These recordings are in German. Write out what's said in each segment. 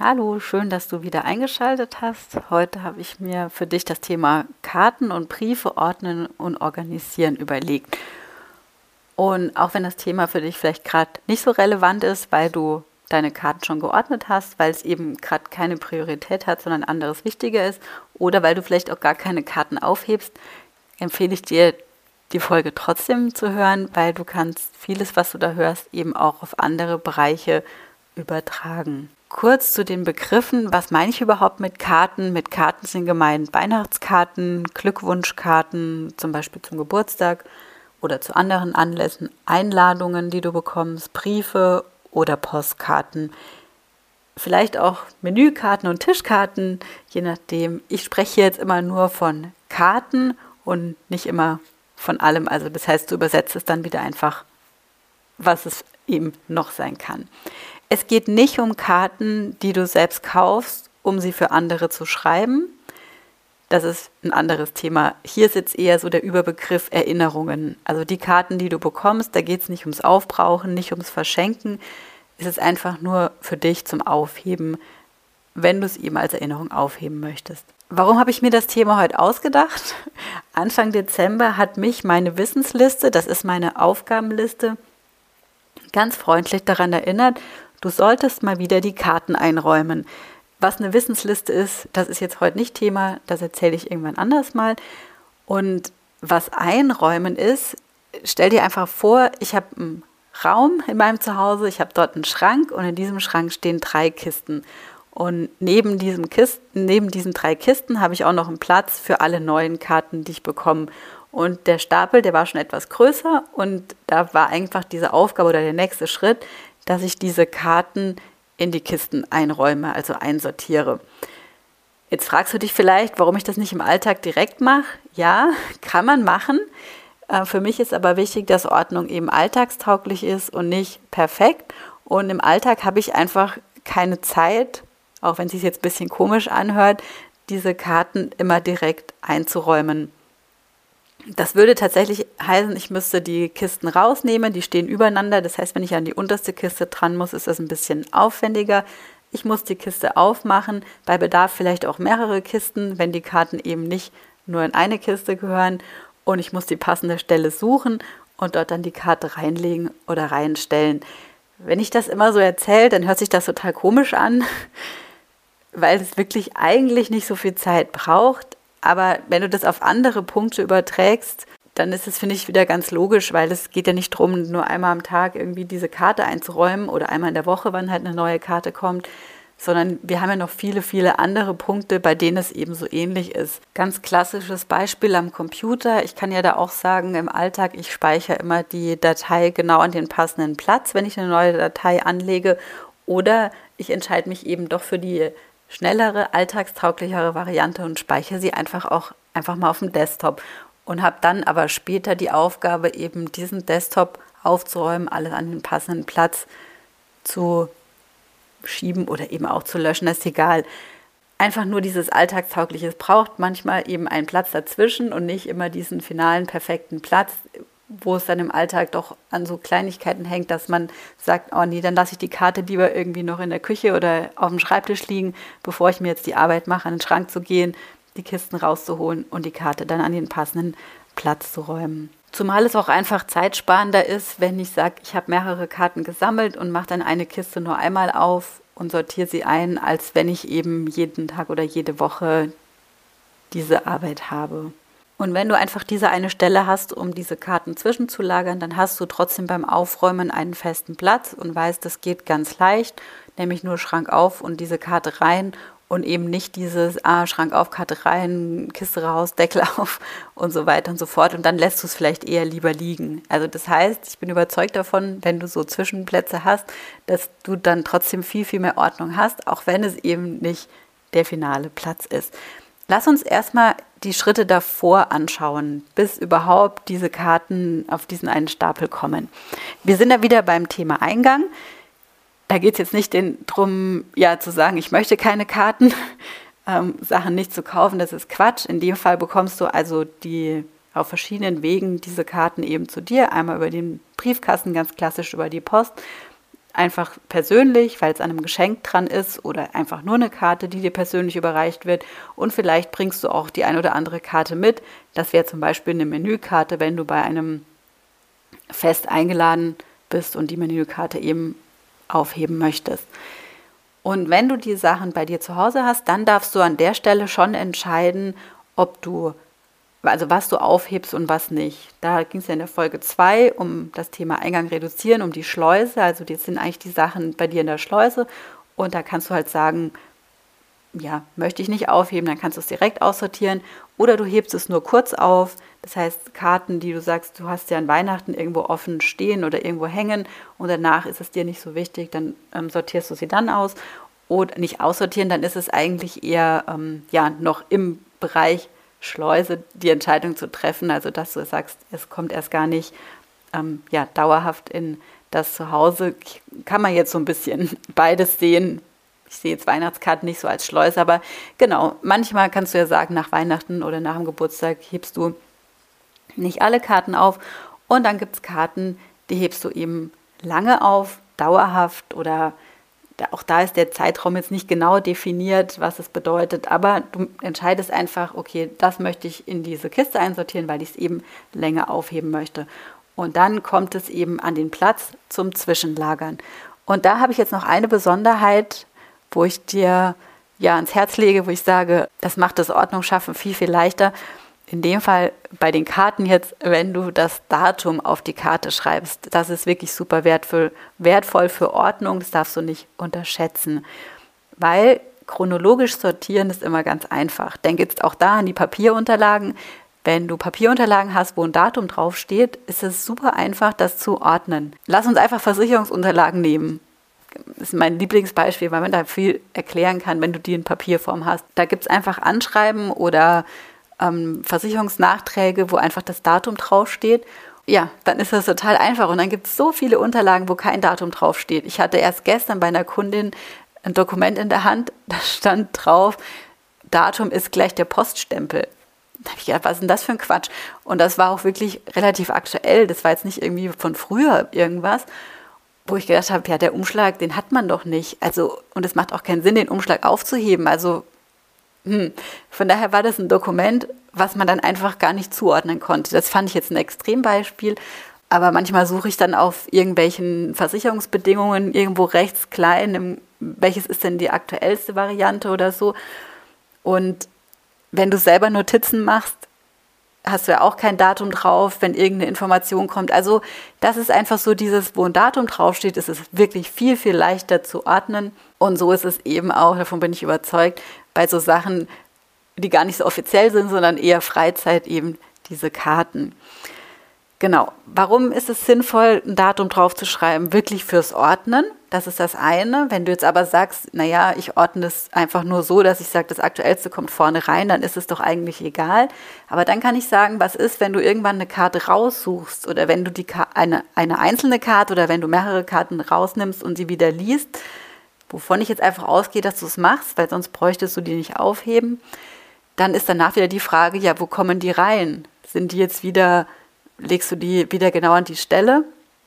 Hallo, schön, dass du wieder eingeschaltet hast. Heute habe ich mir für dich das Thema Karten und Briefe ordnen und organisieren überlegt. Und auch wenn das Thema für dich vielleicht gerade nicht so relevant ist, weil du deine Karten schon geordnet hast, weil es eben gerade keine Priorität hat, sondern anderes wichtiger ist, oder weil du vielleicht auch gar keine Karten aufhebst, empfehle ich dir, die Folge trotzdem zu hören, weil du kannst vieles, was du da hörst, eben auch auf andere Bereiche übertragen. Kurz zu den Begriffen. Was meine ich überhaupt mit Karten? Mit Karten sind gemeint Weihnachtskarten, Glückwunschkarten, zum Beispiel zum Geburtstag oder zu anderen Anlässen, Einladungen, die du bekommst, Briefe oder Postkarten. Vielleicht auch Menükarten und Tischkarten, je nachdem. Ich spreche jetzt immer nur von Karten und nicht immer von allem. Also das heißt, du übersetzt es dann wieder einfach, was es eben noch sein kann. Es geht nicht um Karten, die du selbst kaufst, um sie für andere zu schreiben. Das ist ein anderes Thema. Hier ist jetzt eher so der Überbegriff Erinnerungen. Also die Karten, die du bekommst, da geht es nicht ums Aufbrauchen, nicht ums Verschenken. Es ist einfach nur für dich zum Aufheben, wenn du es eben als Erinnerung aufheben möchtest. Warum habe ich mir das Thema heute ausgedacht? Anfang Dezember hat mich meine Wissensliste, das ist meine Aufgabenliste, ganz freundlich daran erinnert, Du solltest mal wieder die Karten einräumen. Was eine Wissensliste ist, das ist jetzt heute nicht Thema, das erzähle ich irgendwann anders mal. Und was einräumen ist, stell dir einfach vor, ich habe einen Raum in meinem Zuhause, ich habe dort einen Schrank und in diesem Schrank stehen drei Kisten. Und neben, diesem Kisten, neben diesen drei Kisten habe ich auch noch einen Platz für alle neuen Karten, die ich bekomme. Und der Stapel, der war schon etwas größer und da war einfach diese Aufgabe oder der nächste Schritt, dass ich diese Karten in die Kisten einräume, also einsortiere. Jetzt fragst du dich vielleicht, warum ich das nicht im Alltag direkt mache. Ja, kann man machen. Äh, für mich ist aber wichtig, dass Ordnung eben alltagstauglich ist und nicht perfekt. Und im Alltag habe ich einfach keine Zeit, auch wenn es sich jetzt ein bisschen komisch anhört, diese Karten immer direkt einzuräumen. Das würde tatsächlich heißen, ich müsste die Kisten rausnehmen, die stehen übereinander. Das heißt, wenn ich an die unterste Kiste dran muss, ist das ein bisschen aufwendiger. Ich muss die Kiste aufmachen, bei Bedarf vielleicht auch mehrere Kisten, wenn die Karten eben nicht nur in eine Kiste gehören. Und ich muss die passende Stelle suchen und dort dann die Karte reinlegen oder reinstellen. Wenn ich das immer so erzähle, dann hört sich das total komisch an, weil es wirklich eigentlich nicht so viel Zeit braucht. Aber wenn du das auf andere Punkte überträgst, dann ist es, finde ich, wieder ganz logisch, weil es geht ja nicht darum, nur einmal am Tag irgendwie diese Karte einzuräumen oder einmal in der Woche, wann halt eine neue Karte kommt, sondern wir haben ja noch viele, viele andere Punkte, bei denen es eben so ähnlich ist. Ganz klassisches Beispiel am Computer. Ich kann ja da auch sagen, im Alltag, ich speichere immer die Datei genau an den passenden Platz, wenn ich eine neue Datei anlege. Oder ich entscheide mich eben doch für die schnellere, alltagstauglichere Variante und speichere sie einfach auch einfach mal auf dem Desktop. Und habe dann aber später die Aufgabe, eben diesen Desktop aufzuräumen, alles an den passenden Platz zu schieben oder eben auch zu löschen, ist egal. Einfach nur dieses Alltagstaugliches braucht manchmal eben einen Platz dazwischen und nicht immer diesen finalen perfekten Platz, wo es dann im Alltag doch an so Kleinigkeiten hängt, dass man sagt, oh nee, dann lasse ich die Karte lieber irgendwie noch in der Küche oder auf dem Schreibtisch liegen, bevor ich mir jetzt die Arbeit mache, an den Schrank zu gehen, die Kisten rauszuholen und die Karte dann an den passenden Platz zu räumen. Zumal es auch einfach zeitsparender ist, wenn ich sage, ich habe mehrere Karten gesammelt und mache dann eine Kiste nur einmal auf und sortiere sie ein, als wenn ich eben jeden Tag oder jede Woche diese Arbeit habe. Und wenn du einfach diese eine Stelle hast, um diese Karten zwischenzulagern, dann hast du trotzdem beim Aufräumen einen festen Platz und weißt, das geht ganz leicht, nämlich nur Schrank auf und diese Karte rein und eben nicht dieses ah, Schrank auf, Karte rein, Kiste raus, Deckel auf und so weiter und so fort. Und dann lässt du es vielleicht eher lieber liegen. Also das heißt, ich bin überzeugt davon, wenn du so Zwischenplätze hast, dass du dann trotzdem viel, viel mehr Ordnung hast, auch wenn es eben nicht der finale Platz ist. Lass uns erstmal die Schritte davor anschauen, bis überhaupt diese Karten auf diesen einen Stapel kommen. Wir sind da wieder beim Thema Eingang. Da geht es jetzt nicht darum, ja, zu sagen, ich möchte keine Karten, ähm, Sachen nicht zu kaufen, das ist Quatsch. In dem Fall bekommst du also die auf verschiedenen Wegen diese Karten eben zu dir. Einmal über den Briefkasten, ganz klassisch über die Post. Einfach persönlich, weil es an einem Geschenk dran ist oder einfach nur eine Karte, die dir persönlich überreicht wird. Und vielleicht bringst du auch die ein oder andere Karte mit. Das wäre zum Beispiel eine Menükarte, wenn du bei einem Fest eingeladen bist und die Menükarte eben aufheben möchtest. Und wenn du die Sachen bei dir zu Hause hast, dann darfst du an der Stelle schon entscheiden, ob du also was du aufhebst und was nicht. Da ging es ja in der Folge 2 um das Thema Eingang reduzieren, um die Schleuse. Also das sind eigentlich die Sachen bei dir in der Schleuse. Und da kannst du halt sagen, ja, möchte ich nicht aufheben, dann kannst du es direkt aussortieren. Oder du hebst es nur kurz auf. Das heißt, Karten, die du sagst, du hast ja an Weihnachten irgendwo offen stehen oder irgendwo hängen und danach ist es dir nicht so wichtig, dann ähm, sortierst du sie dann aus. Oder nicht aussortieren, dann ist es eigentlich eher ähm, ja, noch im Bereich Schleuse die Entscheidung zu treffen, also dass du sagst, es kommt erst gar nicht ähm, ja, dauerhaft in das Zuhause, kann man jetzt so ein bisschen beides sehen. Ich sehe jetzt Weihnachtskarten nicht so als Schleuse, aber genau, manchmal kannst du ja sagen, nach Weihnachten oder nach dem Geburtstag hebst du nicht alle Karten auf und dann gibt es Karten, die hebst du eben lange auf, dauerhaft oder auch da ist der Zeitraum jetzt nicht genau definiert, was es bedeutet, aber du entscheidest einfach, okay, das möchte ich in diese Kiste einsortieren, weil ich es eben länger aufheben möchte. Und dann kommt es eben an den Platz zum Zwischenlagern. Und da habe ich jetzt noch eine Besonderheit, wo ich dir ja ans Herz lege, wo ich sage, das macht das Ordnungsschaffen viel, viel leichter in dem Fall bei den Karten jetzt, wenn du das Datum auf die Karte schreibst, das ist wirklich super wertvoll, wertvoll für Ordnung, das darfst du nicht unterschätzen, weil chronologisch sortieren ist immer ganz einfach. Denk jetzt auch da an die Papierunterlagen. Wenn du Papierunterlagen hast, wo ein Datum draufsteht, ist es super einfach, das zu ordnen. Lass uns einfach Versicherungsunterlagen nehmen. Das ist mein Lieblingsbeispiel, weil man da viel erklären kann, wenn du die in Papierform hast. Da gibt es einfach Anschreiben oder ähm, Versicherungsnachträge, wo einfach das Datum draufsteht. Ja, dann ist das total einfach. Und dann gibt es so viele Unterlagen, wo kein Datum draufsteht. Ich hatte erst gestern bei einer Kundin ein Dokument in der Hand, da stand drauf, Datum ist gleich der Poststempel. Da habe ich gedacht, was ist denn das für ein Quatsch? Und das war auch wirklich relativ aktuell. Das war jetzt nicht irgendwie von früher irgendwas, wo ich gedacht habe, ja, der Umschlag, den hat man doch nicht. Also, und es macht auch keinen Sinn, den Umschlag aufzuheben. Also, hm. Von daher war das ein Dokument, was man dann einfach gar nicht zuordnen konnte. Das fand ich jetzt ein Extrembeispiel. Aber manchmal suche ich dann auf irgendwelchen Versicherungsbedingungen irgendwo rechts klein, im, welches ist denn die aktuellste Variante oder so. Und wenn du selber Notizen machst, hast du ja auch kein Datum drauf, wenn irgendeine Information kommt. Also das ist einfach so dieses, wo ein Datum draufsteht, ist es wirklich viel, viel leichter zu ordnen. Und so ist es eben auch, davon bin ich überzeugt, bei so Sachen, die gar nicht so offiziell sind, sondern eher Freizeit eben diese Karten. Genau. Warum ist es sinnvoll, ein Datum draufzuschreiben? Wirklich fürs Ordnen. Das ist das eine. Wenn du jetzt aber sagst, naja, ich ordne es einfach nur so, dass ich sage, das Aktuellste kommt vorne rein, dann ist es doch eigentlich egal. Aber dann kann ich sagen, was ist, wenn du irgendwann eine Karte raussuchst oder wenn du die eine, eine einzelne Karte oder wenn du mehrere Karten rausnimmst und sie wieder liest, wovon ich jetzt einfach ausgehe, dass du es machst, weil sonst bräuchtest du die nicht aufheben. Dann ist danach wieder die Frage, ja, wo kommen die rein? Sind die jetzt wieder, legst du die wieder genau an die Stelle?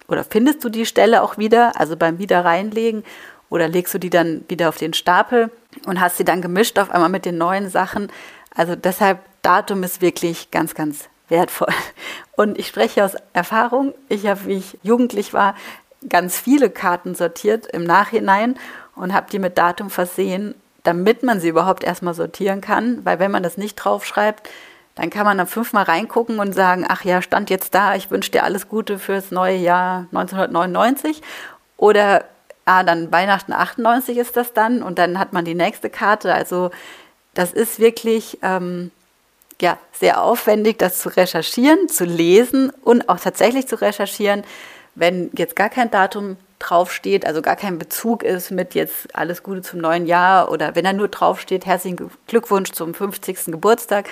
Oder findest du die Stelle auch wieder, also beim Wiederreinlegen? Oder legst du die dann wieder auf den Stapel und hast sie dann gemischt auf einmal mit den neuen Sachen? Also deshalb, Datum ist wirklich ganz, ganz wertvoll. Und ich spreche aus Erfahrung. Ich habe, wie ich jugendlich war, ganz viele Karten sortiert im Nachhinein und habe die mit Datum versehen, damit man sie überhaupt erstmal sortieren kann. Weil wenn man das nicht draufschreibt, dann kann man dann fünfmal reingucken und sagen, ach ja, stand jetzt da, ich wünsche dir alles Gute fürs neue Jahr 1999. Oder ah, dann Weihnachten 98 ist das dann und dann hat man die nächste Karte. Also das ist wirklich ähm, ja, sehr aufwendig, das zu recherchieren, zu lesen und auch tatsächlich zu recherchieren, wenn jetzt gar kein Datum draufsteht, also gar kein Bezug ist mit jetzt alles Gute zum neuen Jahr oder wenn da nur draufsteht, herzlichen Glückwunsch zum 50. Geburtstag,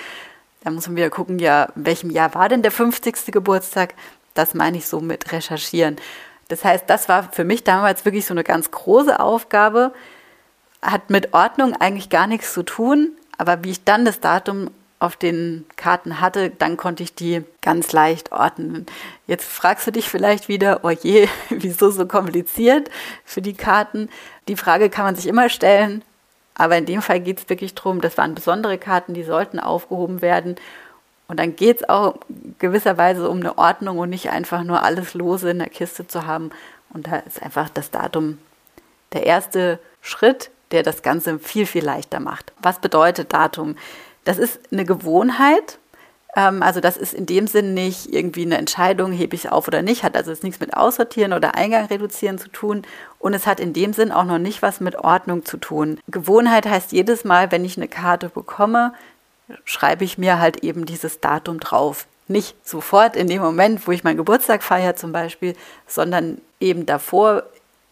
Da muss man wieder gucken, ja, in welchem Jahr war denn der 50. Geburtstag? Das meine ich so mit recherchieren. Das heißt, das war für mich damals wirklich so eine ganz große Aufgabe, hat mit Ordnung eigentlich gar nichts zu tun, aber wie ich dann das Datum auf den Karten hatte, dann konnte ich die ganz leicht ordnen. Jetzt fragst du dich vielleicht wieder, oh je, wieso so kompliziert für die Karten? Die Frage kann man sich immer stellen, aber in dem Fall geht es wirklich darum, das waren besondere Karten, die sollten aufgehoben werden. Und dann geht es auch gewisserweise um eine Ordnung und nicht einfach nur alles lose in der Kiste zu haben. Und da ist einfach das Datum der erste Schritt, der das Ganze viel, viel leichter macht. Was bedeutet Datum? Das ist eine Gewohnheit. Ähm, also das ist in dem Sinn nicht irgendwie eine Entscheidung, hebe ich auf oder nicht, hat also nichts mit Aussortieren oder Eingang reduzieren zu tun. Und es hat in dem Sinn auch noch nicht was mit Ordnung zu tun. Gewohnheit heißt jedes Mal, wenn ich eine Karte bekomme, schreibe ich mir halt eben dieses Datum drauf. Nicht sofort in dem Moment, wo ich meinen Geburtstag feiere zum Beispiel, sondern eben davor,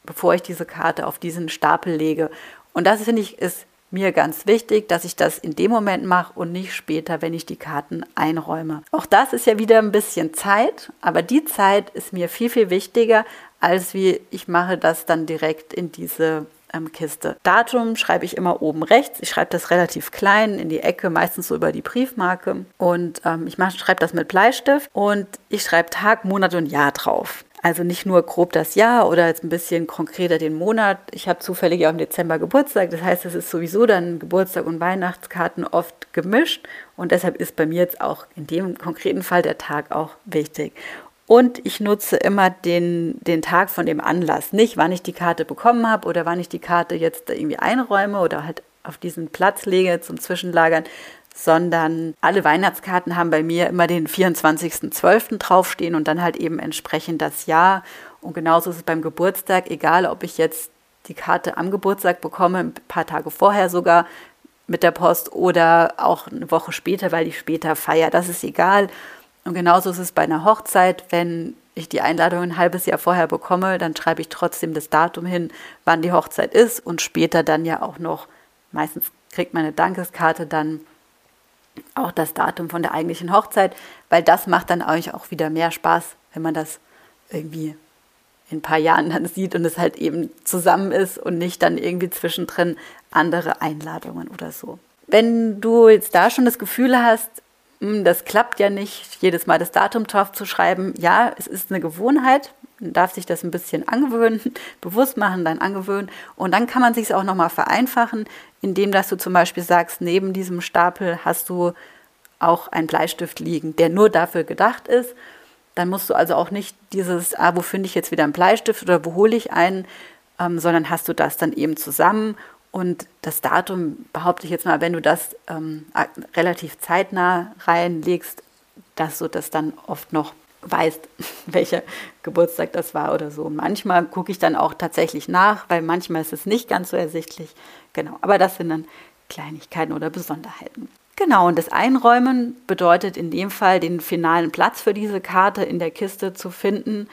bevor ich diese Karte auf diesen Stapel lege. Und das finde ich ist mir ganz wichtig, dass ich das in dem Moment mache und nicht später, wenn ich die Karten einräume. Auch das ist ja wieder ein bisschen Zeit, aber die Zeit ist mir viel, viel wichtiger, als wie ich mache das dann direkt in diese ähm, Kiste. Datum schreibe ich immer oben rechts. Ich schreibe das relativ klein in die Ecke, meistens so über die Briefmarke. Und ähm, ich schreibe das mit Bleistift und ich schreibe Tag, Monat und Jahr drauf. Also nicht nur grob das Jahr oder jetzt ein bisschen konkreter den Monat. Ich habe zufällig auch im Dezember Geburtstag. Das heißt, es ist sowieso dann Geburtstag und Weihnachtskarten oft gemischt. Und deshalb ist bei mir jetzt auch in dem konkreten Fall der Tag auch wichtig. Und ich nutze immer den, den Tag von dem Anlass. Nicht, wann ich die Karte bekommen habe oder wann ich die Karte jetzt irgendwie einräume oder halt auf diesen Platz lege zum Zwischenlagern, sondern alle Weihnachtskarten haben bei mir immer den 24.12. draufstehen und dann halt eben entsprechend das Jahr. Und genauso ist es beim Geburtstag, egal ob ich jetzt die Karte am Geburtstag bekomme, ein paar Tage vorher sogar mit der Post oder auch eine Woche später, weil ich später feiere. Das ist egal. Und genauso ist es bei einer Hochzeit, wenn ich die Einladung ein halbes Jahr vorher bekomme, dann schreibe ich trotzdem das Datum hin, wann die Hochzeit ist und später dann ja auch noch, meistens kriegt man eine Dankeskarte dann auch das Datum von der eigentlichen Hochzeit, weil das macht dann euch auch wieder mehr Spaß, wenn man das irgendwie in ein paar Jahren dann sieht und es halt eben zusammen ist und nicht dann irgendwie zwischendrin andere Einladungen oder so. Wenn du jetzt da schon das Gefühl hast, hm, das klappt ja nicht, jedes Mal das Datum drauf zu schreiben, ja, es ist eine Gewohnheit, darf sich das ein bisschen angewöhnen, bewusst machen, dann angewöhnen. Und dann kann man sich es auch nochmal vereinfachen, indem dass du zum Beispiel sagst, neben diesem Stapel hast du auch einen Bleistift liegen, der nur dafür gedacht ist. Dann musst du also auch nicht dieses, ah, wo finde ich jetzt wieder einen Bleistift oder wo hole ich einen, ähm, sondern hast du das dann eben zusammen. Und das Datum, behaupte ich jetzt mal, wenn du das ähm, relativ zeitnah reinlegst, dass du das dann oft noch weißt, welcher Geburtstag das war oder so. Manchmal gucke ich dann auch tatsächlich nach, weil manchmal ist es nicht ganz so ersichtlich. Genau, aber das sind dann Kleinigkeiten oder Besonderheiten. Genau, und das Einräumen bedeutet in dem Fall, den finalen Platz für diese Karte in der Kiste zu finden.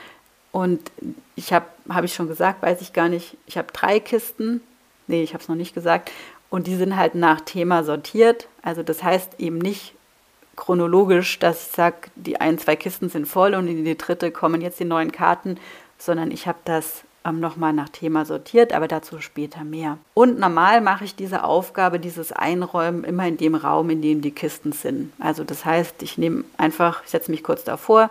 Und ich habe, habe ich schon gesagt, weiß ich gar nicht, ich habe drei Kisten. Nee, ich habe es noch nicht gesagt. Und die sind halt nach Thema sortiert. Also das heißt eben nicht chronologisch, dass ich sage, die ein, zwei Kisten sind voll und in die dritte kommen jetzt die neuen Karten, sondern ich habe das ähm, nochmal nach Thema sortiert, aber dazu später mehr. Und normal mache ich diese Aufgabe, dieses Einräumen immer in dem Raum, in dem die Kisten sind. Also das heißt, ich nehme einfach, ich setze mich kurz davor,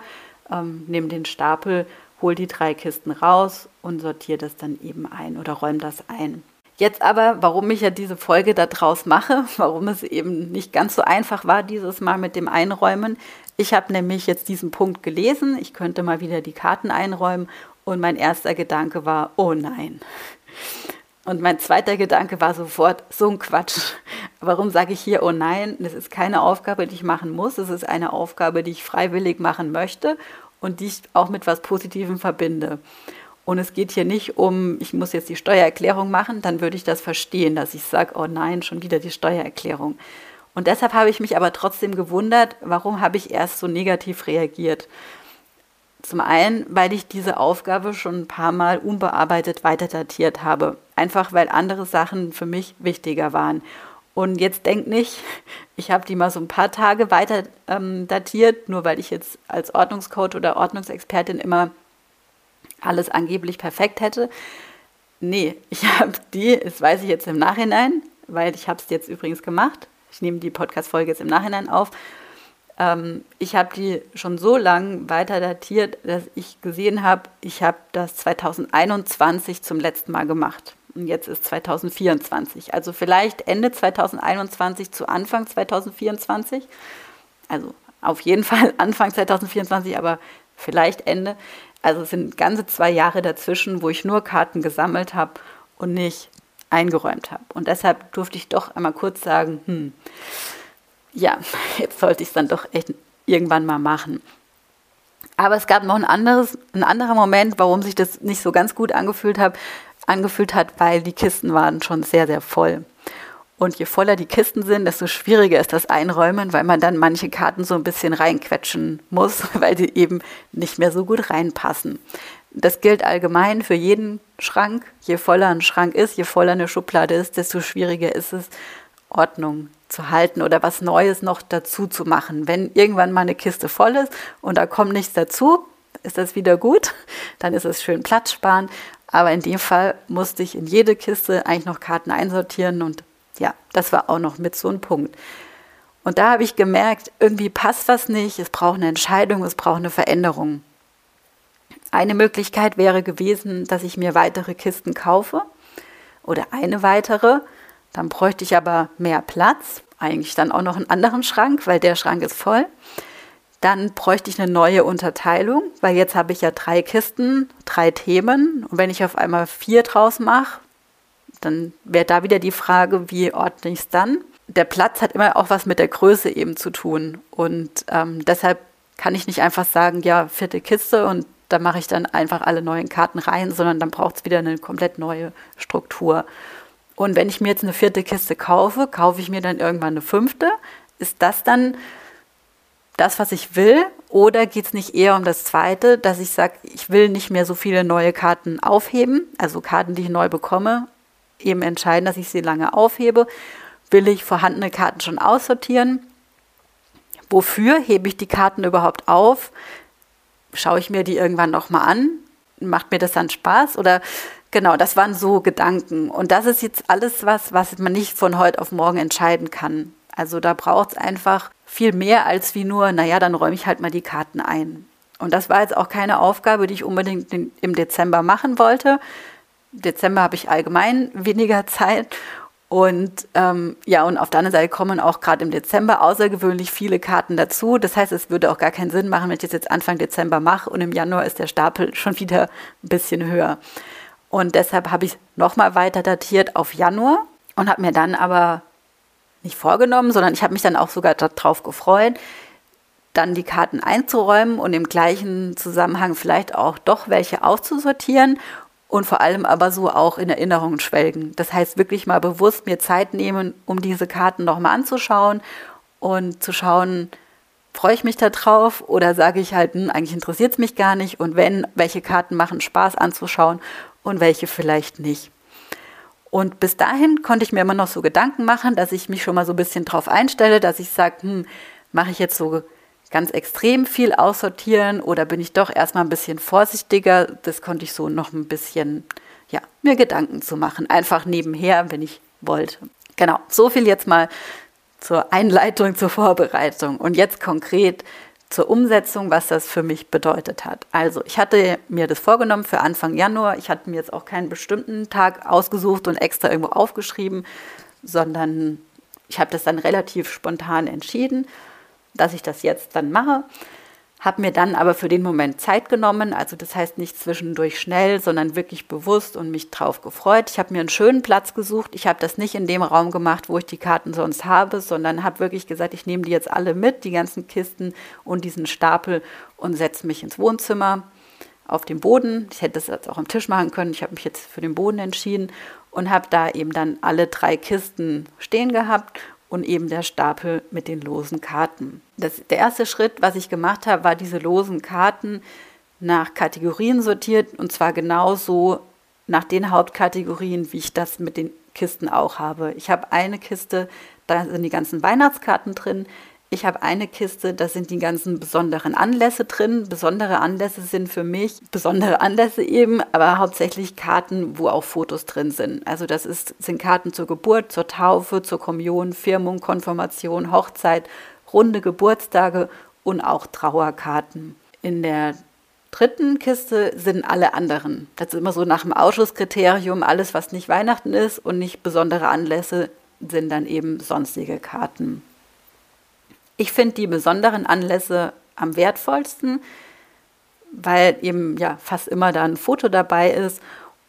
ähm, nehme den Stapel, hole die drei Kisten raus und sortiere das dann eben ein oder räume das ein. Jetzt aber, warum ich ja diese Folge daraus mache, warum es eben nicht ganz so einfach war dieses Mal mit dem Einräumen. Ich habe nämlich jetzt diesen Punkt gelesen, ich könnte mal wieder die Karten einräumen und mein erster Gedanke war, oh nein. Und mein zweiter Gedanke war sofort, so ein Quatsch. Warum sage ich hier, oh nein? Das ist keine Aufgabe, die ich machen muss. Es ist eine Aufgabe, die ich freiwillig machen möchte und die ich auch mit was Positivem verbinde. Und es geht hier nicht um, ich muss jetzt die Steuererklärung machen, dann würde ich das verstehen, dass ich sage, oh nein, schon wieder die Steuererklärung. Und deshalb habe ich mich aber trotzdem gewundert, warum habe ich erst so negativ reagiert. Zum einen, weil ich diese Aufgabe schon ein paar Mal unbearbeitet weiterdatiert habe. Einfach weil andere Sachen für mich wichtiger waren. Und jetzt denk nicht, ich habe die mal so ein paar Tage weiter ähm, datiert, nur weil ich jetzt als Ordnungscoach oder Ordnungsexpertin immer alles angeblich perfekt hätte. Nee, ich habe die, das weiß ich jetzt im Nachhinein, weil ich habe es jetzt übrigens gemacht. Ich nehme die Podcast-Folge jetzt im Nachhinein auf. Ähm, ich habe die schon so lange weiter datiert, dass ich gesehen habe, ich habe das 2021 zum letzten Mal gemacht. Und jetzt ist 2024. Also vielleicht Ende 2021 zu Anfang 2024. Also auf jeden Fall Anfang 2024, aber vielleicht Ende. Also es sind ganze zwei Jahre dazwischen, wo ich nur Karten gesammelt habe und nicht eingeräumt habe. Und deshalb durfte ich doch einmal kurz sagen, hm, ja, jetzt sollte ich es dann doch echt irgendwann mal machen. Aber es gab noch ein anderes, ein anderer Moment, warum sich das nicht so ganz gut angefühlt hat, angefühlt hat, weil die Kisten waren schon sehr, sehr voll. Und je voller die Kisten sind, desto schwieriger ist das Einräumen, weil man dann manche Karten so ein bisschen reinquetschen muss, weil sie eben nicht mehr so gut reinpassen. Das gilt allgemein für jeden Schrank. Je voller ein Schrank ist, je voller eine Schublade ist, desto schwieriger ist es, Ordnung zu halten oder was Neues noch dazu zu machen. Wenn irgendwann mal eine Kiste voll ist und da kommt nichts dazu, ist das wieder gut, dann ist es schön Platz sparen. Aber in dem Fall musste ich in jede Kiste eigentlich noch Karten einsortieren und ja, das war auch noch mit so ein Punkt. Und da habe ich gemerkt, irgendwie passt was nicht, es braucht eine Entscheidung, es braucht eine Veränderung. Eine Möglichkeit wäre gewesen, dass ich mir weitere Kisten kaufe oder eine weitere. Dann bräuchte ich aber mehr Platz, eigentlich dann auch noch einen anderen Schrank, weil der Schrank ist voll. Dann bräuchte ich eine neue Unterteilung, weil jetzt habe ich ja drei Kisten, drei Themen. Und wenn ich auf einmal vier draus mache, dann wäre da wieder die Frage, wie ordne ich es dann? Der Platz hat immer auch was mit der Größe eben zu tun. Und ähm, deshalb kann ich nicht einfach sagen, ja, vierte Kiste und da mache ich dann einfach alle neuen Karten rein, sondern dann braucht es wieder eine komplett neue Struktur. Und wenn ich mir jetzt eine vierte Kiste kaufe, kaufe ich mir dann irgendwann eine fünfte. Ist das dann das, was ich will? Oder geht es nicht eher um das Zweite, dass ich sage, ich will nicht mehr so viele neue Karten aufheben, also Karten, die ich neu bekomme, eben entscheiden, dass ich sie lange aufhebe? Will ich vorhandene Karten schon aussortieren? Wofür hebe ich die Karten überhaupt auf? Schaue ich mir die irgendwann nochmal an? Macht mir das dann Spaß? Oder genau, das waren so Gedanken. Und das ist jetzt alles was, was man nicht von heute auf morgen entscheiden kann. Also da braucht es einfach viel mehr als wie nur, naja, dann räume ich halt mal die Karten ein. Und das war jetzt auch keine Aufgabe, die ich unbedingt im Dezember machen wollte. Dezember habe ich allgemein weniger Zeit. Und ähm, ja, und auf der anderen Seite kommen auch gerade im Dezember außergewöhnlich viele Karten dazu. Das heißt, es würde auch gar keinen Sinn machen, wenn ich das jetzt Anfang Dezember mache und im Januar ist der Stapel schon wieder ein bisschen höher. Und deshalb habe ich nochmal weiter datiert auf Januar und habe mir dann aber nicht vorgenommen, sondern ich habe mich dann auch sogar darauf gefreut, dann die Karten einzuräumen und im gleichen Zusammenhang vielleicht auch doch welche auszusortieren und vor allem aber so auch in Erinnerungen schwelgen. Das heißt wirklich mal bewusst mir Zeit nehmen, um diese Karten nochmal anzuschauen und zu schauen, freue ich mich da drauf oder sage ich halt, hm, eigentlich interessiert es mich gar nicht und wenn, welche Karten machen Spaß anzuschauen und welche vielleicht nicht. Und bis dahin konnte ich mir immer noch so Gedanken machen, dass ich mich schon mal so ein bisschen drauf einstelle, dass ich sage, hm, mache ich jetzt so ganz extrem viel aussortieren oder bin ich doch erstmal ein bisschen vorsichtiger? Das konnte ich so noch ein bisschen, ja, mir Gedanken zu machen. Einfach nebenher, wenn ich wollte. Genau, so viel jetzt mal zur Einleitung, zur Vorbereitung. Und jetzt konkret zur Umsetzung, was das für mich bedeutet hat. Also ich hatte mir das vorgenommen für Anfang Januar. Ich hatte mir jetzt auch keinen bestimmten Tag ausgesucht und extra irgendwo aufgeschrieben, sondern ich habe das dann relativ spontan entschieden, dass ich das jetzt dann mache habe mir dann aber für den Moment Zeit genommen, also das heißt nicht zwischendurch schnell, sondern wirklich bewusst und mich drauf gefreut. Ich habe mir einen schönen Platz gesucht. Ich habe das nicht in dem Raum gemacht, wo ich die Karten sonst habe, sondern habe wirklich gesagt, ich nehme die jetzt alle mit, die ganzen Kisten und diesen Stapel und setze mich ins Wohnzimmer auf dem Boden. Ich hätte das jetzt auch am Tisch machen können. Ich habe mich jetzt für den Boden entschieden und habe da eben dann alle drei Kisten stehen gehabt und eben der Stapel mit den losen Karten. Das, der erste Schritt, was ich gemacht habe, war diese losen Karten nach Kategorien sortiert und zwar genauso nach den Hauptkategorien, wie ich das mit den Kisten auch habe. Ich habe eine Kiste, da sind die ganzen Weihnachtskarten drin. Ich habe eine Kiste, da sind die ganzen besonderen Anlässe drin. Besondere Anlässe sind für mich besondere Anlässe eben, aber hauptsächlich Karten, wo auch Fotos drin sind. Also das ist, sind Karten zur Geburt, zur Taufe, zur Kommunion, Firmung, Konfirmation, Hochzeit, runde Geburtstage und auch Trauerkarten. In der dritten Kiste sind alle anderen. Das ist immer so nach dem Ausschusskriterium, alles, was nicht Weihnachten ist und nicht besondere Anlässe, sind dann eben sonstige Karten. Ich finde die besonderen Anlässe am wertvollsten, weil eben ja fast immer da ein Foto dabei ist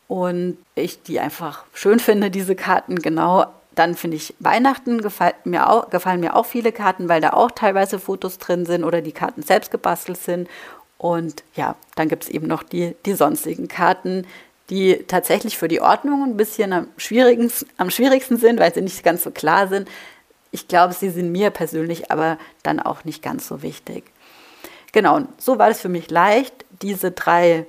und ich die einfach schön finde, diese Karten genau. Dann finde ich Weihnachten gefallen mir, auch, gefallen mir auch viele Karten, weil da auch teilweise Fotos drin sind oder die Karten selbst gebastelt sind. Und ja, dann gibt es eben noch die, die sonstigen Karten, die tatsächlich für die Ordnung ein bisschen am schwierigsten, am schwierigsten sind, weil sie nicht ganz so klar sind. Ich glaube, sie sind mir persönlich aber dann auch nicht ganz so wichtig. Genau, und so war es für mich leicht, diese drei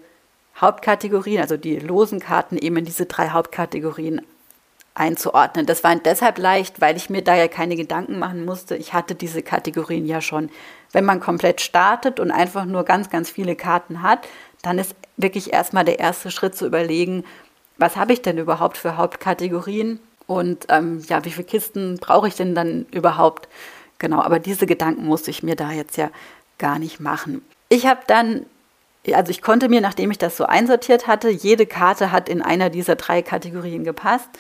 Hauptkategorien, also die losen Karten, eben in diese drei Hauptkategorien einzuordnen. Das war deshalb leicht, weil ich mir da ja keine Gedanken machen musste. Ich hatte diese Kategorien ja schon. Wenn man komplett startet und einfach nur ganz, ganz viele Karten hat, dann ist wirklich erstmal der erste Schritt zu überlegen, was habe ich denn überhaupt für Hauptkategorien und ähm, ja, wie viele Kisten brauche ich denn dann überhaupt? Genau, aber diese Gedanken musste ich mir da jetzt ja gar nicht machen. Ich habe dann, also ich konnte mir, nachdem ich das so einsortiert hatte, jede Karte hat in einer dieser drei Kategorien gepasst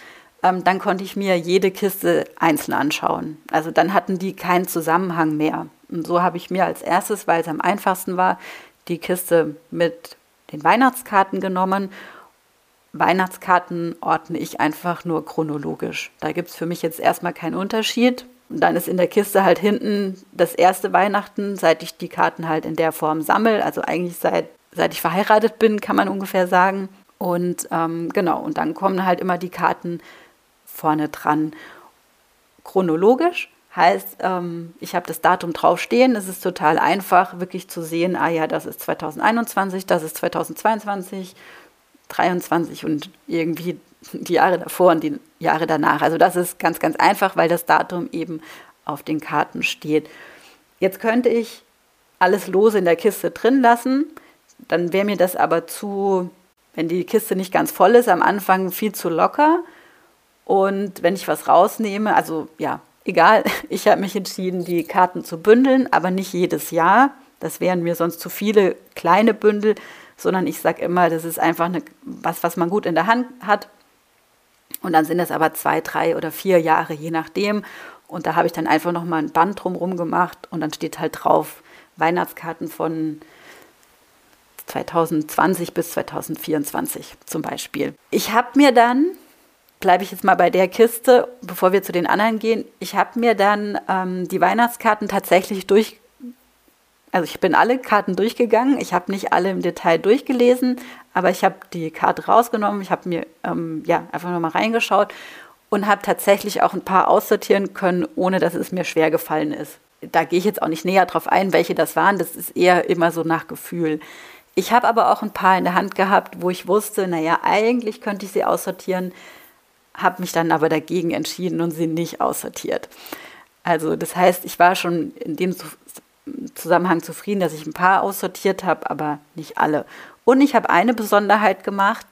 ähm, dann konnte ich mir jede Kiste einzeln anschauen. Also dann hatten die keinen Zusammenhang mehr. Und so habe ich mir als erstes, weil es am einfachsten war, die Kiste mit den Weihnachtskarten genommen. Weihnachtskarten ordne ich einfach nur chronologisch. Da gibt es für mich jetzt erstmal keinen Unterschied. Und dann ist in der Kiste halt hinten das erste Weihnachten, seit ich die Karten halt in der Form sammle. Also eigentlich seit, seit ich verheiratet bin, kann man ungefähr sagen. Und ähm, genau, und dann kommen halt immer die Karten vorne dran. Chronologisch heißt, ähm, ich habe das Datum draufstehen. Es ist total einfach, wirklich zu sehen, ah ja, das ist 2021, das ist 2022, 23 und irgendwie die Jahre davor und die Jahre danach. Also das ist ganz, ganz einfach, weil das Datum eben auf den Karten steht. Jetzt könnte ich alles lose in der Kiste drin lassen, dann wäre mir das aber zu, wenn die Kiste nicht ganz voll ist, am Anfang viel zu locker. Und wenn ich was rausnehme, also ja, egal, ich habe mich entschieden, die Karten zu bündeln, aber nicht jedes Jahr. Das wären mir sonst zu viele kleine Bündel, sondern ich sage immer, das ist einfach eine, was, was man gut in der Hand hat. Und dann sind das aber zwei, drei oder vier Jahre, je nachdem. Und da habe ich dann einfach nochmal ein Band drumherum gemacht und dann steht halt drauf Weihnachtskarten von 2020 bis 2024 zum Beispiel. Ich habe mir dann bleibe ich jetzt mal bei der Kiste, bevor wir zu den anderen gehen. Ich habe mir dann ähm, die Weihnachtskarten tatsächlich durch, also ich bin alle Karten durchgegangen. Ich habe nicht alle im Detail durchgelesen, aber ich habe die Karte rausgenommen. Ich habe mir ähm, ja einfach nochmal reingeschaut und habe tatsächlich auch ein paar aussortieren können, ohne dass es mir schwer gefallen ist. Da gehe ich jetzt auch nicht näher drauf ein, welche das waren. Das ist eher immer so nach Gefühl. Ich habe aber auch ein paar in der Hand gehabt, wo ich wusste, naja, eigentlich könnte ich sie aussortieren habe mich dann aber dagegen entschieden und sie nicht aussortiert. Also das heißt, ich war schon in dem Zusammenhang zufrieden, dass ich ein paar aussortiert habe, aber nicht alle. Und ich habe eine Besonderheit gemacht,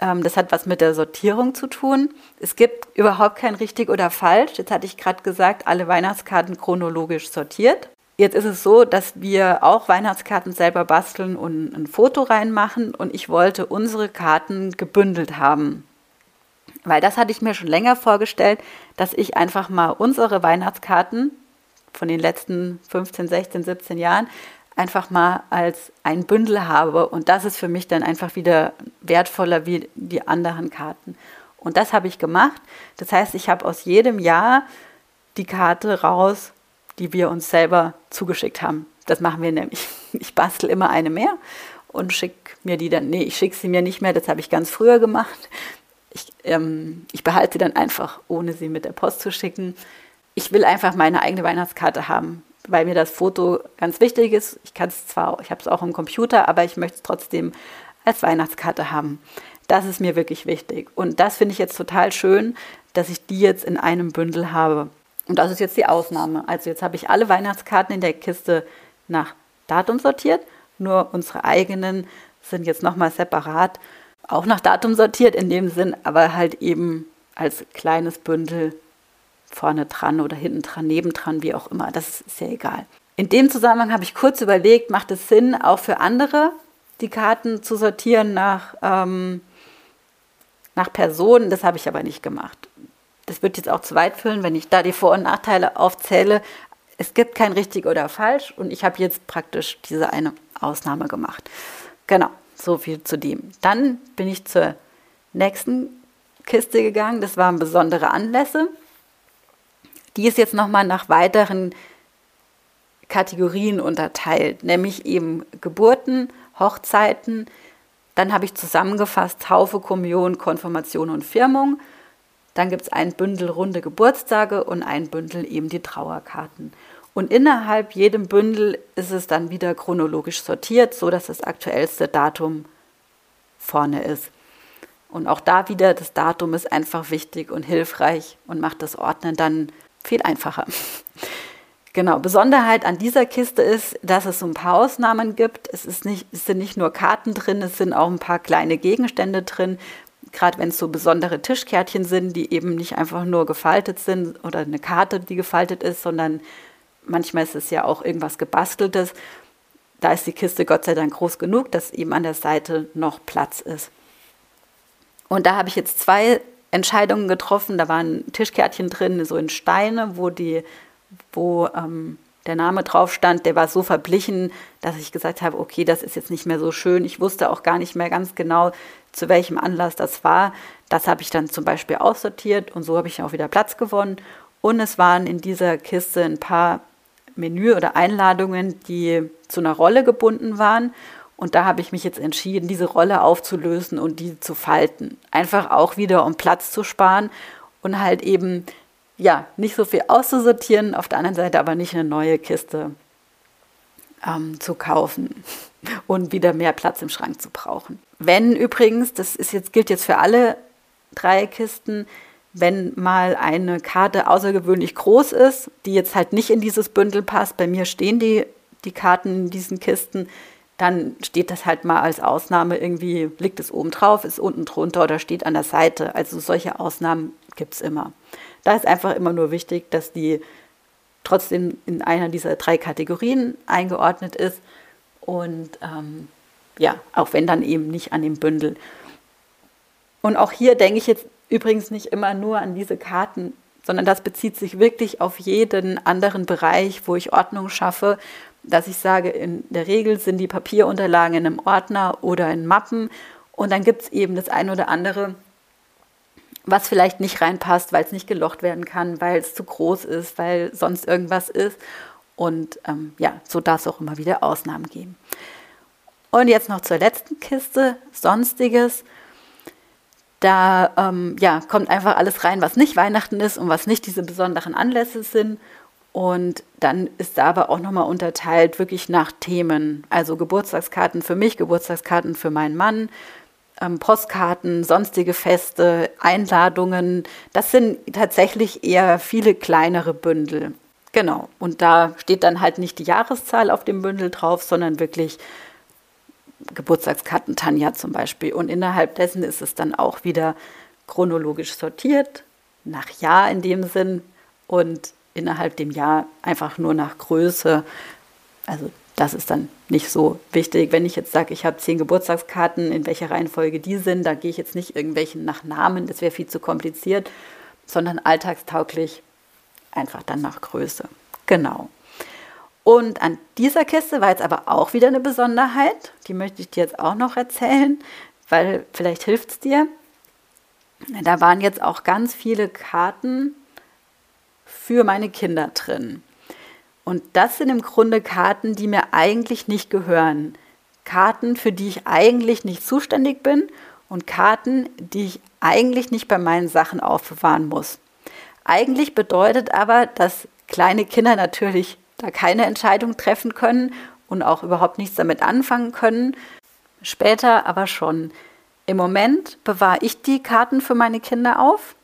ähm, das hat was mit der Sortierung zu tun. Es gibt überhaupt kein richtig oder falsch. Jetzt hatte ich gerade gesagt, alle Weihnachtskarten chronologisch sortiert. Jetzt ist es so, dass wir auch Weihnachtskarten selber basteln und ein Foto reinmachen und ich wollte unsere Karten gebündelt haben. Weil das hatte ich mir schon länger vorgestellt, dass ich einfach mal unsere Weihnachtskarten von den letzten 15, 16, 17 Jahren einfach mal als ein Bündel habe. Und das ist für mich dann einfach wieder wertvoller wie die anderen Karten. Und das habe ich gemacht. Das heißt, ich habe aus jedem Jahr die Karte raus, die wir uns selber zugeschickt haben. Das machen wir nämlich. Ich bastel immer eine mehr und schicke mir die dann, nee, ich schicke sie mir nicht mehr, das habe ich ganz früher gemacht ich, ähm, ich behalte sie dann einfach, ohne sie mit der Post zu schicken. Ich will einfach meine eigene Weihnachtskarte haben, weil mir das Foto ganz wichtig ist. Ich kann es zwar, ich habe es auch im Computer, aber ich möchte es trotzdem als Weihnachtskarte haben. Das ist mir wirklich wichtig. Und das finde ich jetzt total schön, dass ich die jetzt in einem Bündel habe. Und das ist jetzt die Ausnahme. Also jetzt habe ich alle Weihnachtskarten in der Kiste nach Datum sortiert. Nur unsere eigenen sind jetzt nochmal separat auch nach Datum sortiert in dem Sinn, aber halt eben als kleines Bündel vorne dran oder hinten dran, nebendran, wie auch immer. Das ist ja egal. In dem Zusammenhang habe ich kurz überlegt, macht es Sinn, auch für andere die Karten zu sortieren nach, ähm, nach Personen. Das habe ich aber nicht gemacht. Das wird jetzt auch zu weit führen, wenn ich da die Vor- und Nachteile aufzähle. Es gibt kein richtig oder falsch und ich habe jetzt praktisch diese eine Ausnahme gemacht. Genau, so viel zu dem. Dann bin ich zur nächsten Kiste gegangen. Das waren besondere Anlässe. Die ist jetzt nochmal nach weiteren Kategorien unterteilt, nämlich eben Geburten, Hochzeiten. Dann habe ich zusammengefasst Taufe, Kommunion, Konfirmation und Firmung. Dann gibt es ein Bündel runde Geburtstage und ein Bündel eben die Trauerkarten. Und innerhalb jedem Bündel ist es dann wieder chronologisch sortiert, so dass das aktuellste Datum vorne ist. Und auch da wieder, das Datum ist einfach wichtig und hilfreich und macht das Ordnen dann viel einfacher. Genau, Besonderheit an dieser Kiste ist, dass es so ein paar Ausnahmen gibt. Es, ist nicht, es sind nicht nur Karten drin, es sind auch ein paar kleine Gegenstände drin. Gerade wenn es so besondere Tischkärtchen sind, die eben nicht einfach nur gefaltet sind oder eine Karte, die gefaltet ist, sondern manchmal ist es ja auch irgendwas gebasteltes. Da ist die Kiste Gott sei Dank groß genug, dass eben an der Seite noch Platz ist. Und da habe ich jetzt zwei Entscheidungen getroffen. Da waren Tischkärtchen drin, so in Steine, wo die wo ähm, der Name drauf stand, der war so verblichen, dass ich gesagt habe, okay, das ist jetzt nicht mehr so schön. Ich wusste auch gar nicht mehr ganz genau, zu welchem Anlass das war. Das habe ich dann zum Beispiel aussortiert und so habe ich auch wieder Platz gewonnen. Und es waren in dieser Kiste ein paar Menü oder Einladungen, die zu einer Rolle gebunden waren. Und da habe ich mich jetzt entschieden, diese Rolle aufzulösen und die zu falten. Einfach auch wieder, um Platz zu sparen und halt eben ja, nicht so viel auszusortieren, auf der anderen Seite aber nicht eine neue Kiste ähm, zu kaufen und wieder mehr Platz im Schrank zu brauchen. Wenn übrigens, das ist jetzt, gilt jetzt für alle drei Kisten, wenn mal eine Karte außergewöhnlich groß ist, die jetzt halt nicht in dieses Bündel passt, bei mir stehen die, die Karten in diesen Kisten, dann steht das halt mal als Ausnahme irgendwie, liegt es oben drauf, ist unten drunter oder steht an der Seite. Also solche Ausnahmen gibt es immer. Da ist einfach immer nur wichtig, dass die trotzdem in einer dieser drei Kategorien eingeordnet ist und ähm, ja, auch wenn dann eben nicht an dem Bündel. Und auch hier denke ich jetzt übrigens nicht immer nur an diese Karten, sondern das bezieht sich wirklich auf jeden anderen Bereich, wo ich Ordnung schaffe, dass ich sage, in der Regel sind die Papierunterlagen in einem Ordner oder in Mappen und dann gibt es eben das ein oder andere, was vielleicht nicht reinpasst, weil es nicht gelocht werden kann, weil es zu groß ist, weil sonst irgendwas ist. Und ähm, ja, so darf es auch immer wieder Ausnahmen geben. Und jetzt noch zur letzten Kiste, Sonstiges. Da ähm, ja, kommt einfach alles rein, was nicht Weihnachten ist und was nicht diese besonderen Anlässe sind. Und dann ist da aber auch nochmal unterteilt, wirklich nach Themen. Also Geburtstagskarten für mich, Geburtstagskarten für meinen Mann, ähm, Postkarten, sonstige Feste, Einladungen. Das sind tatsächlich eher viele kleinere Bündel. Genau. Und da steht dann halt nicht die Jahreszahl auf dem Bündel drauf, sondern wirklich Geburtstagskarten Tanja zum Beispiel. Und innerhalb dessen ist es dann auch wieder chronologisch sortiert, nach Jahr in dem Sinn und innerhalb dem Jahr einfach nur nach Größe. Also das ist dann nicht so wichtig. Wenn ich jetzt sage, ich habe zehn Geburtstagskarten, in welcher Reihenfolge die sind, da gehe ich jetzt nicht irgendwelchen nach Namen, das wäre viel zu kompliziert, sondern alltagstauglich einfach dann nach Größe. Genau. Und an dieser Kiste war jetzt aber auch wieder eine Besonderheit, die möchte ich dir jetzt auch noch erzählen, weil vielleicht hilft es dir. Da waren jetzt auch ganz viele Karten für meine Kinder drin. Und das sind im Grunde Karten, die mir eigentlich nicht gehören. Karten, für die ich eigentlich nicht zuständig bin und Karten, die ich eigentlich nicht bei meinen Sachen aufbewahren muss. Eigentlich bedeutet aber, dass kleine Kinder natürlich da keine Entscheidung treffen können und auch überhaupt nichts damit anfangen können. Später aber schon. Im Moment bewahre ich die Karten für meine Kinder auf.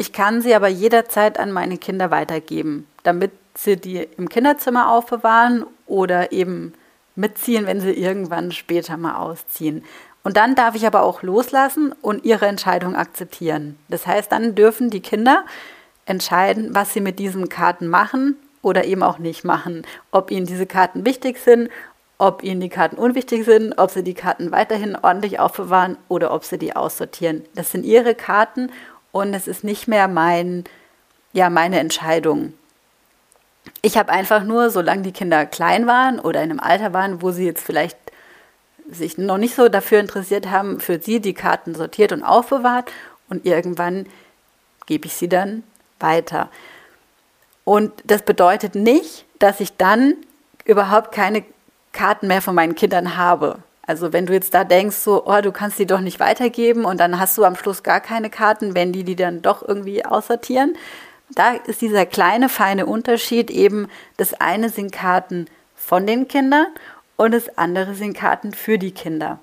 Ich kann sie aber jederzeit an meine Kinder weitergeben, damit sie die im Kinderzimmer aufbewahren oder eben mitziehen, wenn sie irgendwann später mal ausziehen. Und dann darf ich aber auch loslassen und ihre Entscheidung akzeptieren. Das heißt, dann dürfen die Kinder entscheiden, was sie mit diesen Karten machen oder eben auch nicht machen. Ob ihnen diese Karten wichtig sind, ob ihnen die Karten unwichtig sind, ob sie die Karten weiterhin ordentlich aufbewahren oder ob sie die aussortieren. Das sind ihre Karten und es ist nicht mehr mein, ja, meine Entscheidung. Ich habe einfach nur, solange die Kinder klein waren oder in einem Alter waren, wo sie jetzt vielleicht sich noch nicht so dafür interessiert haben, für sie die Karten sortiert und aufbewahrt und irgendwann gebe ich sie dann weiter. Und das bedeutet nicht, dass ich dann überhaupt keine Karten mehr von meinen Kindern habe. Also wenn du jetzt da denkst, so, oh, du kannst die doch nicht weitergeben und dann hast du am Schluss gar keine Karten, wenn die die dann doch irgendwie aussortieren. Da ist dieser kleine, feine Unterschied eben, das eine sind Karten von den Kindern und das andere sind Karten für die Kinder.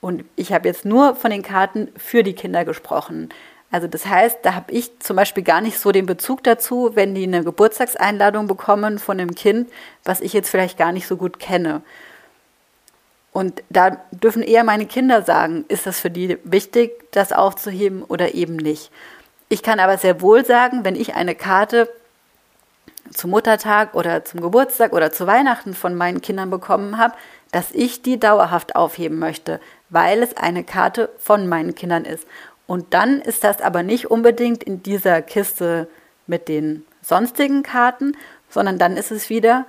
Und ich habe jetzt nur von den Karten für die Kinder gesprochen. Also das heißt, da habe ich zum Beispiel gar nicht so den Bezug dazu, wenn die eine Geburtstagseinladung bekommen von einem Kind, was ich jetzt vielleicht gar nicht so gut kenne. Und da dürfen eher meine Kinder sagen, ist das für die wichtig, das aufzuheben oder eben nicht. Ich kann aber sehr wohl sagen, wenn ich eine Karte zum Muttertag oder zum Geburtstag oder zu Weihnachten von meinen Kindern bekommen habe, dass ich die dauerhaft aufheben möchte, weil es eine Karte von meinen Kindern ist. Und dann ist das aber nicht unbedingt in dieser Kiste mit den sonstigen Karten, sondern dann ist es wieder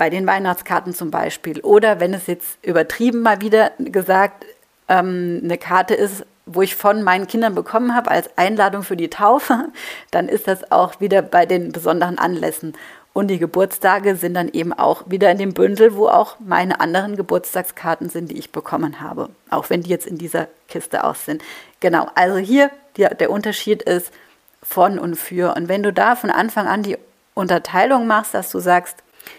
bei den Weihnachtskarten zum Beispiel. Oder wenn es jetzt übertrieben mal wieder gesagt ähm, eine Karte ist, wo ich von meinen Kindern bekommen habe als Einladung für die Taufe, dann ist das auch wieder bei den besonderen Anlässen. Und die Geburtstage sind dann eben auch wieder in dem Bündel, wo auch meine anderen Geburtstagskarten sind, die ich bekommen habe. Auch wenn die jetzt in dieser Kiste aus sind. Genau, also hier die, der Unterschied ist von und für. Und wenn du da von Anfang an die Unterteilung machst, dass du sagst,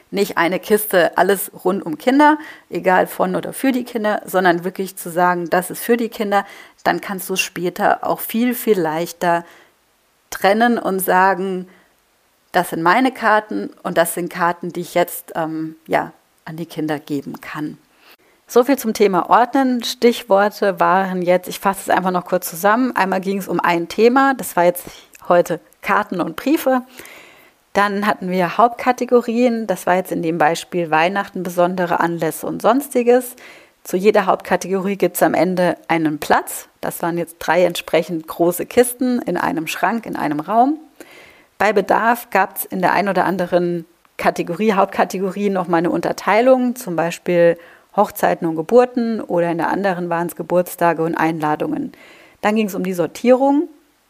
nicht eine Kiste, alles rund um Kinder, egal von oder für die Kinder, sondern wirklich zu sagen, das ist für die Kinder, dann kannst du später auch viel, viel leichter trennen und sagen, das sind meine Karten und das sind Karten, die ich jetzt ähm, ja, an die Kinder geben kann. So viel zum Thema Ordnen. Stichworte waren jetzt, ich fasse es einfach noch kurz zusammen. Einmal ging es um ein Thema, das war jetzt heute Karten und Briefe. Dann hatten wir Hauptkategorien, das war jetzt in dem Beispiel Weihnachten, besondere Anlässe und sonstiges. Zu jeder Hauptkategorie gibt es am Ende einen Platz. Das waren jetzt drei entsprechend große Kisten in einem Schrank, in einem Raum. Bei Bedarf gab es in der einen oder anderen Kategorie, Hauptkategorie nochmal eine Unterteilung, zum Beispiel Hochzeiten und Geburten oder in der anderen waren es Geburtstage und Einladungen. Dann ging es um die Sortierung.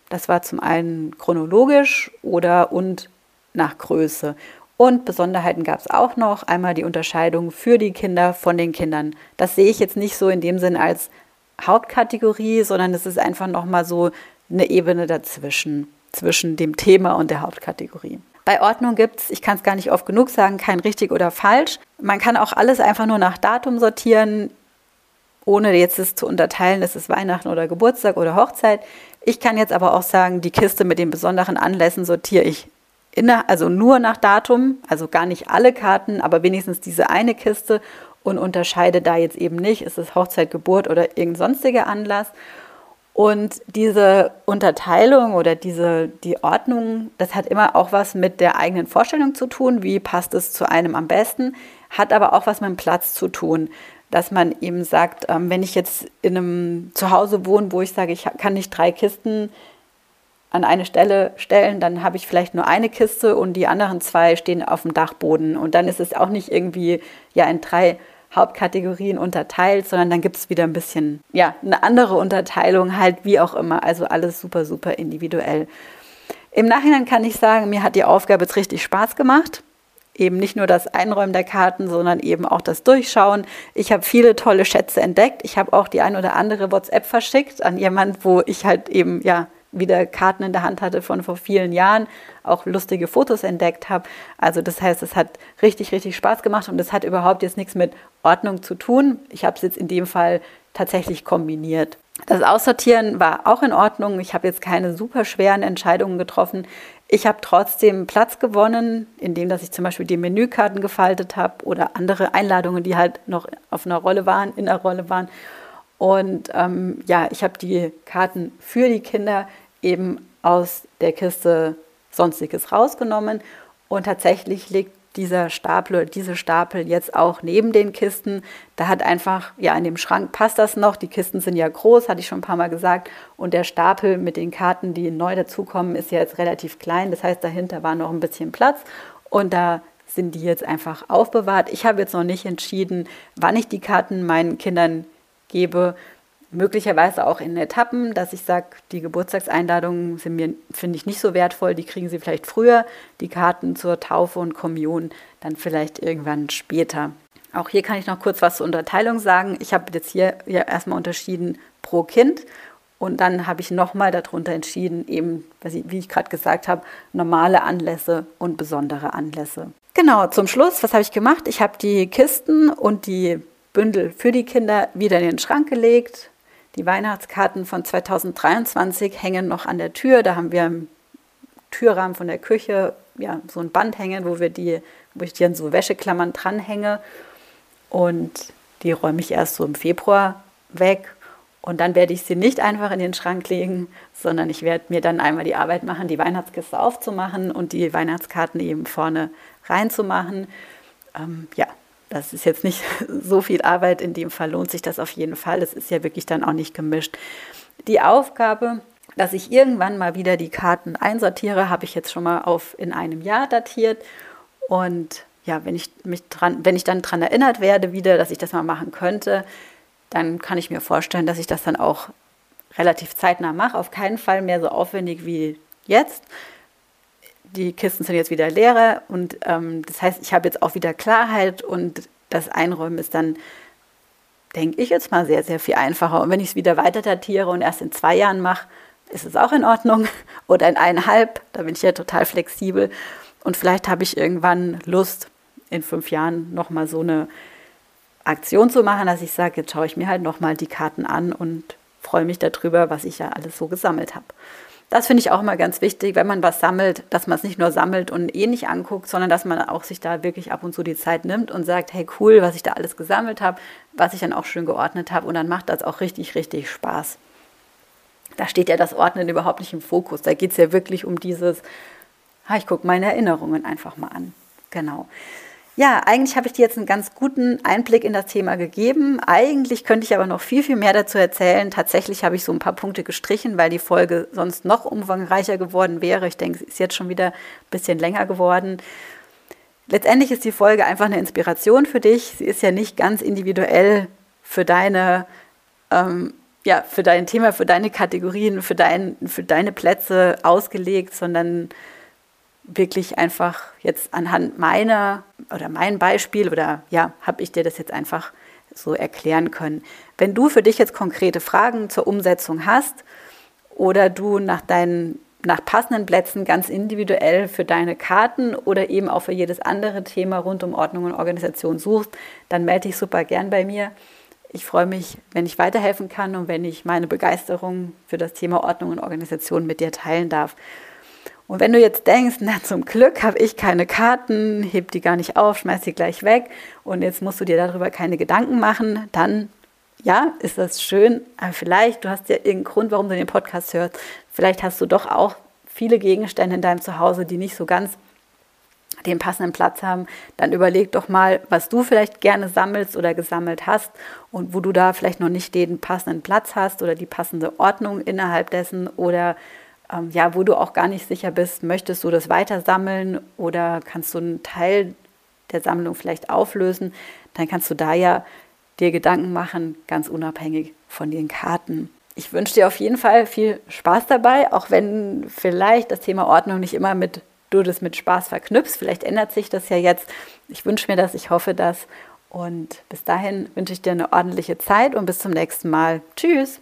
Das war zum einen chronologisch oder und nach Größe. Und Besonderheiten gab es auch noch. Einmal die Unterscheidung für die Kinder von den Kindern. Das sehe ich jetzt nicht so in dem Sinn als Hauptkategorie, sondern es ist einfach nochmal so eine Ebene dazwischen zwischen dem Thema und der Hauptkategorie. Bei Ordnung gibt es, ich kann es gar nicht oft genug sagen, kein richtig oder falsch. Man kann auch alles einfach nur nach Datum sortieren, ohne jetzt es zu unterteilen, ist es Weihnachten oder Geburtstag oder Hochzeit. Ich kann jetzt aber auch sagen, die Kiste mit den besonderen Anlässen sortiere ich in, also nur nach Datum, also gar nicht alle Karten, aber wenigstens diese eine Kiste und unterscheide da jetzt eben nicht, ist es Hochzeit, Geburt oder irgendein sonstiger Anlass. Und diese Unterteilung oder diese, die Ordnung, das hat immer auch was mit der eigenen Vorstellung zu tun, wie passt es zu einem am besten, hat aber auch was mit dem Platz zu tun, dass man eben sagt, ähm, wenn ich jetzt in einem Zuhause wohne, wo ich sage, ich kann nicht drei Kisten an eine Stelle stellen, dann habe ich vielleicht nur eine Kiste und die anderen zwei stehen auf dem Dachboden. Und dann ist es auch nicht irgendwie ja in drei Hauptkategorien unterteilt, sondern dann gibt es wieder ein bisschen, ja, eine andere Unterteilung, halt wie auch immer. Also alles super, super individuell. Im Nachhinein kann ich sagen, mir hat die Aufgabe jetzt richtig Spaß gemacht. Eben nicht nur das Einräumen der Karten, sondern eben auch das Durchschauen. Ich habe viele tolle Schätze entdeckt. Ich habe auch die ein oder andere WhatsApp verschickt an jemand, wo ich halt eben, ja, wieder Karten in der Hand hatte von vor vielen Jahren, auch lustige Fotos entdeckt habe. Also das heißt, es hat richtig, richtig Spaß gemacht und es hat überhaupt jetzt nichts mit Ordnung zu tun. Ich habe es jetzt in dem Fall tatsächlich kombiniert. Das Aussortieren war auch in Ordnung. Ich habe jetzt keine super schweren Entscheidungen getroffen. Ich habe trotzdem Platz gewonnen, indem dass ich zum Beispiel die Menükarten gefaltet habe oder andere Einladungen, die halt noch auf einer Rolle waren, in der Rolle waren. Und ähm, ja, ich habe die Karten für die Kinder eben aus der Kiste Sonstiges rausgenommen. Und tatsächlich liegt dieser Stapel diese Stapel jetzt auch neben den Kisten. Da hat einfach, ja, in dem Schrank passt das noch. Die Kisten sind ja groß, hatte ich schon ein paar Mal gesagt. Und der Stapel mit den Karten, die neu dazukommen, ist ja jetzt relativ klein. Das heißt, dahinter war noch ein bisschen Platz. Und da sind die jetzt einfach aufbewahrt. Ich habe jetzt noch nicht entschieden, wann ich die Karten meinen Kindern gebe möglicherweise auch in Etappen, dass ich sage, die Geburtstagseinladungen sind mir, finde ich, nicht so wertvoll, die kriegen sie vielleicht früher, die Karten zur Taufe und Kommunion dann vielleicht irgendwann später. Auch hier kann ich noch kurz was zur Unterteilung sagen. Ich habe jetzt hier ja erstmal unterschieden pro Kind und dann habe ich nochmal darunter entschieden, eben, wie ich gerade gesagt habe, normale Anlässe und besondere Anlässe. Genau, zum Schluss, was habe ich gemacht? Ich habe die Kisten und die Bündel für die Kinder wieder in den Schrank gelegt, die Weihnachtskarten von 2023 hängen noch an der Tür. Da haben wir im Türrahmen von der Küche ja, so ein Band hängen, wo, wir die, wo ich die an so Wäscheklammern dranhänge. Und die räume ich erst so im Februar weg. Und dann werde ich sie nicht einfach in den Schrank legen, sondern ich werde mir dann einmal die Arbeit machen, die Weihnachtskiste aufzumachen und die Weihnachtskarten eben vorne reinzumachen. Ähm, ja, das ist jetzt nicht so viel Arbeit, in dem Fall lohnt sich das auf jeden Fall. Es ist ja wirklich dann auch nicht gemischt. Die Aufgabe, dass ich irgendwann mal wieder die Karten einsortiere, habe ich jetzt schon mal auf in einem Jahr datiert. Und ja, wenn ich mich dran, wenn ich dann daran erinnert werde wieder, dass ich das mal machen könnte, dann kann ich mir vorstellen, dass ich das dann auch relativ zeitnah mache. Auf keinen Fall mehr so aufwendig wie jetzt die Kisten sind jetzt wieder leer und ähm, das heißt, ich habe jetzt auch wieder Klarheit und das Einräumen ist dann, denke ich jetzt mal, sehr, sehr viel einfacher. Und wenn ich es wieder weiter datiere und erst in zwei Jahren mache, ist es auch in Ordnung. Oder in eineinhalb, da bin ich ja total flexibel. Und vielleicht habe ich irgendwann Lust, in fünf Jahren nochmal so eine Aktion zu machen, dass ich sage, jetzt schaue ich mir halt nochmal die Karten an und freue mich darüber, was ich ja alles so gesammelt habe. Das finde ich auch immer ganz wichtig, wenn man was sammelt, dass man es nicht nur sammelt und eh nicht anguckt, sondern dass man auch sich da wirklich ab und zu die Zeit nimmt und sagt, hey cool, was ich da alles gesammelt habe, was ich dann auch schön geordnet habe und dann macht das auch richtig, richtig Spaß. Da steht ja das Ordnen überhaupt nicht im Fokus. Da geht es ja wirklich um dieses, ich gucke meine Erinnerungen einfach mal an. Genau. Ja, eigentlich habe ich dir jetzt einen ganz guten Einblick in das Thema gegeben. Eigentlich könnte ich aber noch viel, viel mehr dazu erzählen. Tatsächlich habe ich so ein paar Punkte gestrichen, weil die Folge sonst noch umfangreicher geworden wäre. Ich denke, sie ist jetzt schon wieder ein bisschen länger geworden. Letztendlich ist die Folge einfach eine Inspiration für dich. Sie ist ja nicht ganz individuell für deine, ähm, ja, für dein Thema, für deine Kategorien, für, dein, für deine Plätze ausgelegt, sondern wirklich einfach jetzt anhand meiner oder mein Beispiel oder ja, habe ich dir das jetzt einfach so erklären können. Wenn du für dich jetzt konkrete Fragen zur Umsetzung hast oder du nach deinen nach passenden Plätzen ganz individuell für deine Karten oder eben auch für jedes andere Thema rund um Ordnung und Organisation suchst, dann melde dich super gern bei mir. Ich freue mich, wenn ich weiterhelfen kann und wenn ich meine Begeisterung für das Thema Ordnung und Organisation mit dir teilen darf. Und wenn du jetzt denkst, na zum Glück habe ich keine Karten, heb die gar nicht auf, schmeiß sie gleich weg und jetzt musst du dir darüber keine Gedanken machen, dann ja, ist das schön, aber vielleicht, du hast ja irgendeinen Grund, warum du den Podcast hörst, vielleicht hast du doch auch viele Gegenstände in deinem Zuhause, die nicht so ganz den passenden Platz haben, dann überleg doch mal, was du vielleicht gerne sammelst oder gesammelt hast und wo du da vielleicht noch nicht den passenden Platz hast oder die passende Ordnung innerhalb dessen oder ähm, ja, wo du auch gar nicht sicher bist, möchtest du das weiter sammeln oder kannst du einen Teil der Sammlung vielleicht auflösen, dann kannst du da ja dir Gedanken machen, ganz unabhängig von den Karten. Ich wünsche dir auf jeden Fall viel Spaß dabei, auch wenn vielleicht das Thema Ordnung nicht immer mit du das mit Spaß verknüpfst. Vielleicht ändert sich das ja jetzt. Ich wünsche mir das, ich hoffe das. Und bis dahin wünsche ich dir eine ordentliche Zeit und bis zum nächsten Mal. Tschüss.